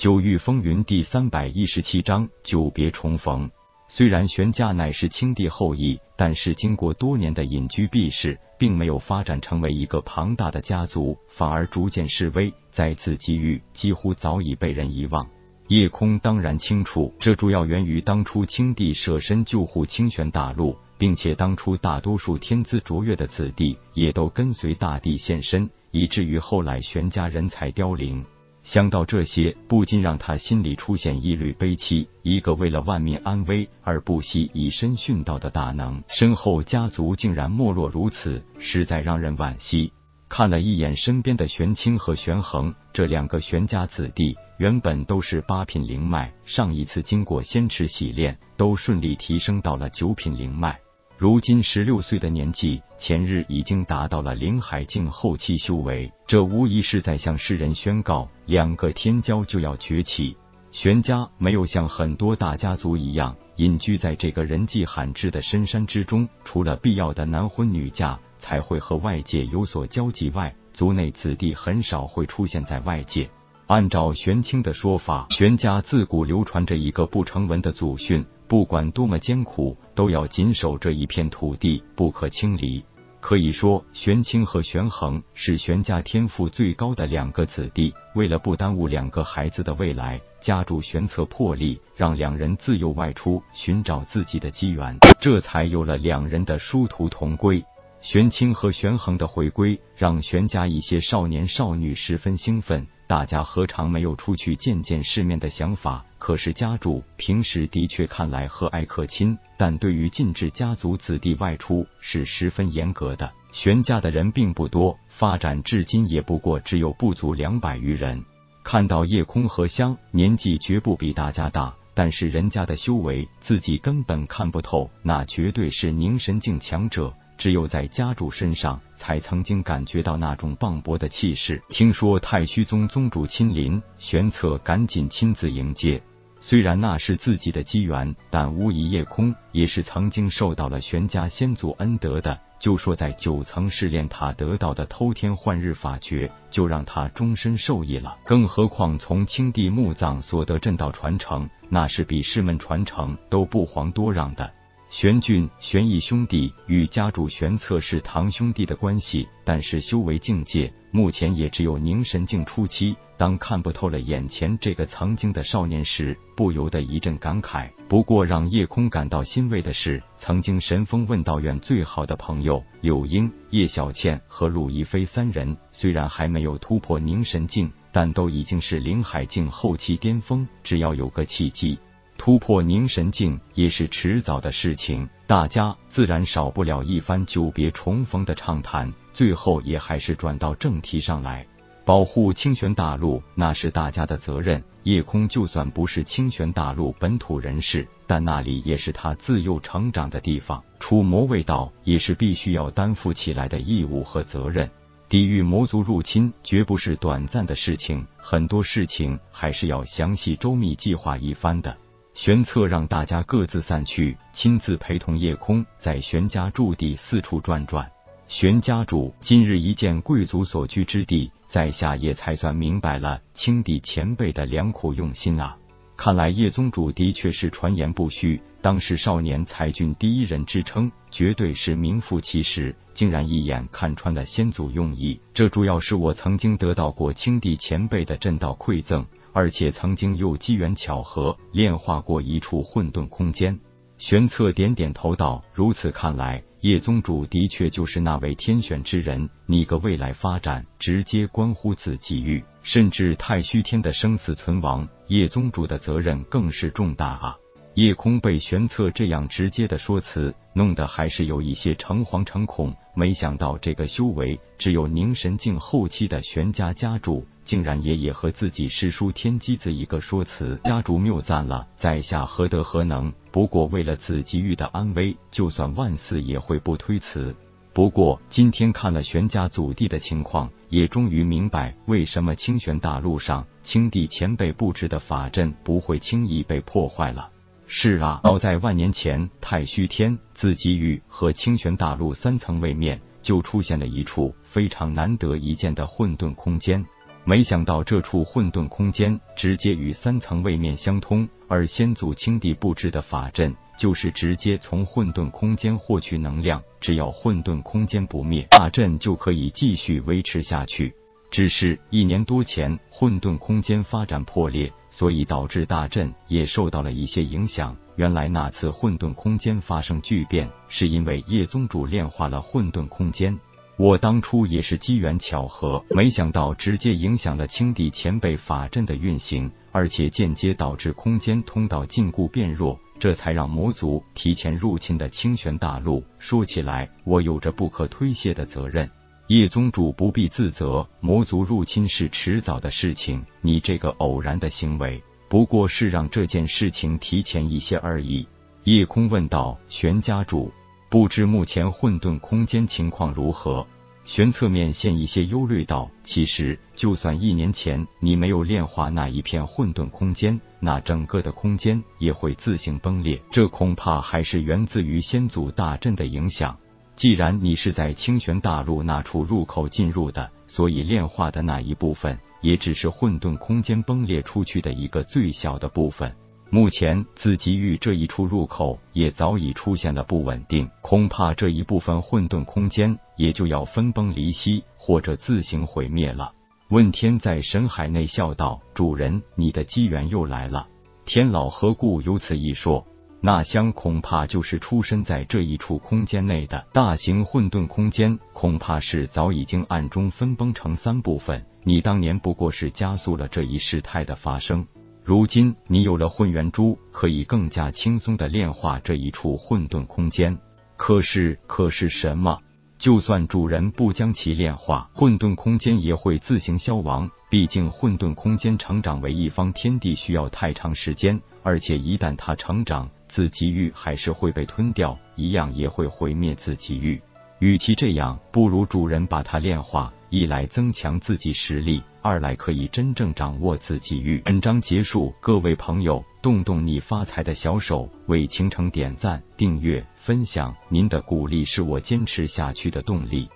九域风云第三百一十七章久别重逢。虽然玄家乃是清帝后裔，但是经过多年的隐居避世，并没有发展成为一个庞大的家族，反而逐渐式微。在此机遇，几乎早已被人遗忘。叶空当然清楚，这主要源于当初清帝舍身救护清玄大陆，并且当初大多数天资卓越的子弟也都跟随大帝现身，以至于后来玄家人才凋零。想到这些，不禁让他心里出现一缕悲戚。一个为了万民安危而不惜以身殉道的大能，身后家族竟然没落如此，实在让人惋惜。看了一眼身边的玄清和玄恒这两个玄家子弟，原本都是八品灵脉，上一次经过仙池洗炼，都顺利提升到了九品灵脉。如今十六岁的年纪，前日已经达到了灵海境后期修为，这无疑是在向世人宣告，两个天骄就要崛起。玄家没有像很多大家族一样隐居在这个人迹罕至的深山之中，除了必要的男婚女嫁才会和外界有所交集外，族内子弟很少会出现在外界。按照玄清的说法，玄家自古流传着一个不成文的祖训。不管多么艰苦，都要紧守这一片土地，不可轻离。可以说，玄清和玄恒是玄家天赋最高的两个子弟。为了不耽误两个孩子的未来，家主玄策破例让两人自幼外出寻找自己的机缘，这才有了两人的殊途同归。玄清和玄恒的回归，让玄家一些少年少女十分兴奋。大家何尝没有出去见见世面的想法？可是家主平时的确看来和蔼可亲，但对于禁止家族子弟外出是十分严格的。玄家的人并不多，发展至今也不过只有不足两百余人。看到夜空和香年纪绝不比大家大，但是人家的修为自己根本看不透，那绝对是凝神境强者。只有在家主身上，才曾经感觉到那种磅礴的气势。听说太虚宗宗主亲临，玄策赶紧亲自迎接。虽然那是自己的机缘，但无疑夜空也是曾经受到了玄家先祖恩德的。就说在九层试炼塔得到的偷天换日法诀，就让他终身受益了。更何况从青帝墓葬所得正道传承，那是比师门传承都不遑多让的。玄俊、玄义兄弟与家主玄策是堂兄弟的关系，但是修为境界目前也只有凝神境初期。当看不透了眼前这个曾经的少年时，不由得一阵感慨。不过让叶空感到欣慰的是，曾经神风问道院最好的朋友柳英、叶小倩和陆亦飞三人，虽然还没有突破凝神境，但都已经是灵海境后期巅峰。只要有个契机。突破凝神境也是迟早的事情，大家自然少不了一番久别重逢的畅谈。最后也还是转到正题上来，保护清玄大陆那是大家的责任。夜空就算不是清玄大陆本土人士，但那里也是他自幼成长的地方，除魔卫道也是必须要担负起来的义务和责任。抵御魔族入侵绝不是短暂的事情，很多事情还是要详细周密计划一番的。玄策让大家各自散去，亲自陪同叶空在玄家驻地四处转转。玄家主今日一见贵族所居之地，在下也才算明白了青帝前辈的良苦用心啊！看来叶宗主的确是传言不虚，当时少年才俊第一人之称，绝对是名副其实。竟然一眼看穿了先祖用意，这主要是我曾经得到过青帝前辈的正道馈赠。而且曾经又机缘巧合炼化过一处混沌空间。玄策点点头道：“如此看来，叶宗主的确就是那位天选之人。你个未来发展，直接关乎此机遇，甚至太虚天的生死存亡，叶宗主的责任更是重大啊！”叶空被玄策这样直接的说辞弄得还是有一些诚惶诚恐。没想到这个修为只有凝神境后期的玄家家主。竟然也也和自己师叔天机子一个说辞，家主谬赞了，在下何德何能？不过为了子吉玉的安危，就算万死也会不推辞。不过今天看了玄家祖地的情况，也终于明白为什么清玄大陆上青帝前辈布置的法阵不会轻易被破坏了。是啊，早在万年前，太虚天、子吉玉和清玄大陆三层位面就出现了一处非常难得一见的混沌空间。没想到这处混沌空间直接与三层位面相通，而先祖青帝布置的法阵就是直接从混沌空间获取能量，只要混沌空间不灭，大阵就可以继续维持下去。只是一年多前，混沌空间发展破裂，所以导致大阵也受到了一些影响。原来那次混沌空间发生巨变，是因为叶宗主炼化了混沌空间。我当初也是机缘巧合，没想到直接影响了青帝前辈法阵的运行，而且间接导致空间通道禁锢变弱，这才让魔族提前入侵的清玄大陆。说起来，我有着不可推卸的责任。叶宗主不必自责，魔族入侵是迟早的事情。你这个偶然的行为，不过是让这件事情提前一些而已。叶空问道：“玄家主，不知目前混沌空间情况如何？”玄侧面现一些忧虑道：“其实，就算一年前你没有炼化那一片混沌空间，那整个的空间也会自行崩裂。这恐怕还是源自于先祖大阵的影响。”既然你是在清玄大陆那处入口进入的，所以炼化的那一部分也只是混沌空间崩裂出去的一个最小的部分。目前自极域这一处入口也早已出现了不稳定，恐怕这一部分混沌空间也就要分崩离析，或者自行毁灭了。问天在神海内笑道：“主人，你的机缘又来了。”天老何故有此一说？那香恐怕就是出身在这一处空间内的大型混沌空间，恐怕是早已经暗中分崩成三部分。你当年不过是加速了这一事态的发生，如今你有了混元珠，可以更加轻松的炼化这一处混沌空间。可是，可是什么？就算主人不将其炼化，混沌空间也会自行消亡。毕竟混沌空间成长为一方天地需要太长时间，而且一旦它成长，自己欲还是会被吞掉，一样也会毁灭自己欲。与其这样，不如主人把它炼化，一来增强自己实力，二来可以真正掌握自己欲。本章结束，各位朋友，动动你发财的小手，为倾城点赞、订阅、分享，您的鼓励是我坚持下去的动力。